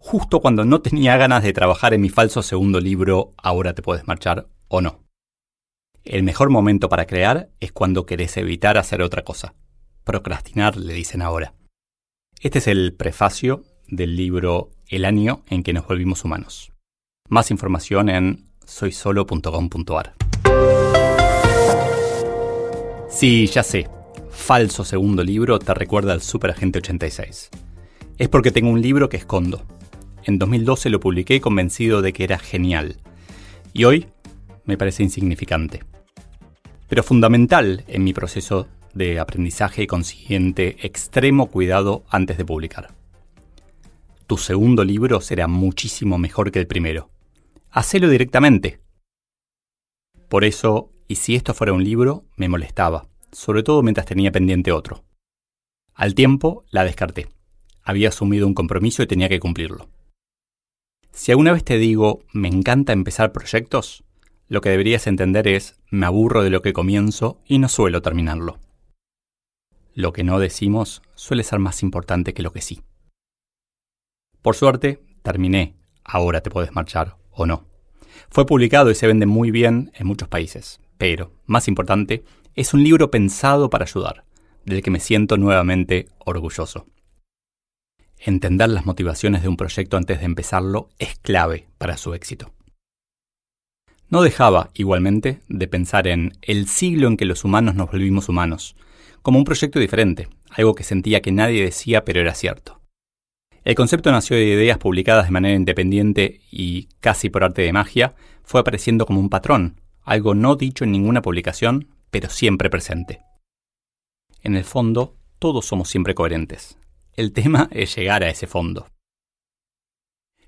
justo cuando no tenía ganas de trabajar en mi falso segundo libro Ahora te puedes marchar o no. El mejor momento para crear es cuando querés evitar hacer otra cosa. Procrastinar, le dicen ahora. Este es el prefacio del libro El año en que nos volvimos humanos. Más información en soysolo.com.ar. Sí, ya sé. Falso segundo libro te recuerda al Superagente 86. Es porque tengo un libro que escondo, en 2012 lo publiqué convencido de que era genial. Y hoy me parece insignificante. Pero fundamental en mi proceso de aprendizaje y consiguiente extremo cuidado antes de publicar. Tu segundo libro será muchísimo mejor que el primero. Hacelo directamente. Por eso, y si esto fuera un libro, me molestaba, sobre todo mientras tenía pendiente otro. Al tiempo, la descarté. Había asumido un compromiso y tenía que cumplirlo. Si alguna vez te digo, me encanta empezar proyectos, lo que deberías entender es, me aburro de lo que comienzo y no suelo terminarlo. Lo que no decimos suele ser más importante que lo que sí. Por suerte, terminé. Ahora te puedes marchar o no. Fue publicado y se vende muy bien en muchos países, pero, más importante, es un libro pensado para ayudar, del que me siento nuevamente orgulloso. Entender las motivaciones de un proyecto antes de empezarlo es clave para su éxito. No dejaba, igualmente, de pensar en el siglo en que los humanos nos volvimos humanos, como un proyecto diferente, algo que sentía que nadie decía pero era cierto. El concepto nació de ideas publicadas de manera independiente y, casi por arte de magia, fue apareciendo como un patrón, algo no dicho en ninguna publicación, pero siempre presente. En el fondo, todos somos siempre coherentes, el tema es llegar a ese fondo.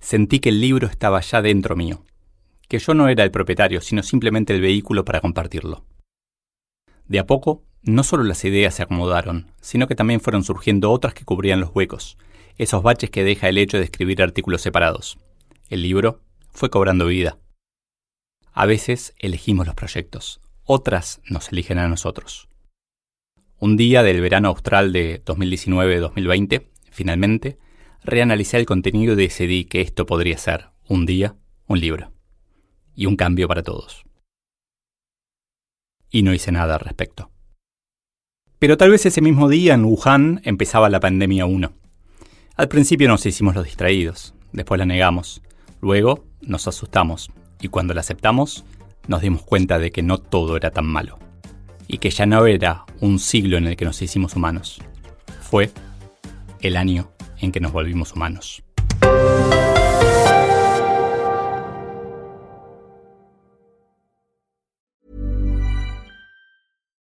Sentí que el libro estaba ya dentro mío, que yo no era el propietario, sino simplemente el vehículo para compartirlo. De a poco, no solo las ideas se acomodaron, sino que también fueron surgiendo otras que cubrían los huecos, esos baches que deja el hecho de escribir artículos separados. El libro fue cobrando vida. A veces elegimos los proyectos, otras nos eligen a nosotros. Un día del verano austral de 2019-2020, finalmente, reanalicé el contenido y decidí que esto podría ser, un día, un libro. Y un cambio para todos. Y no hice nada al respecto. Pero tal vez ese mismo día en Wuhan empezaba la pandemia 1. Al principio nos hicimos los distraídos, después la negamos, luego nos asustamos y cuando la aceptamos nos dimos cuenta de que no todo era tan malo y que ya no era un siglo en el que nos hicimos humanos. Fue el año en que nos volvimos humanos.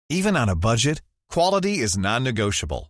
Even on a budget, quality is non-negotiable.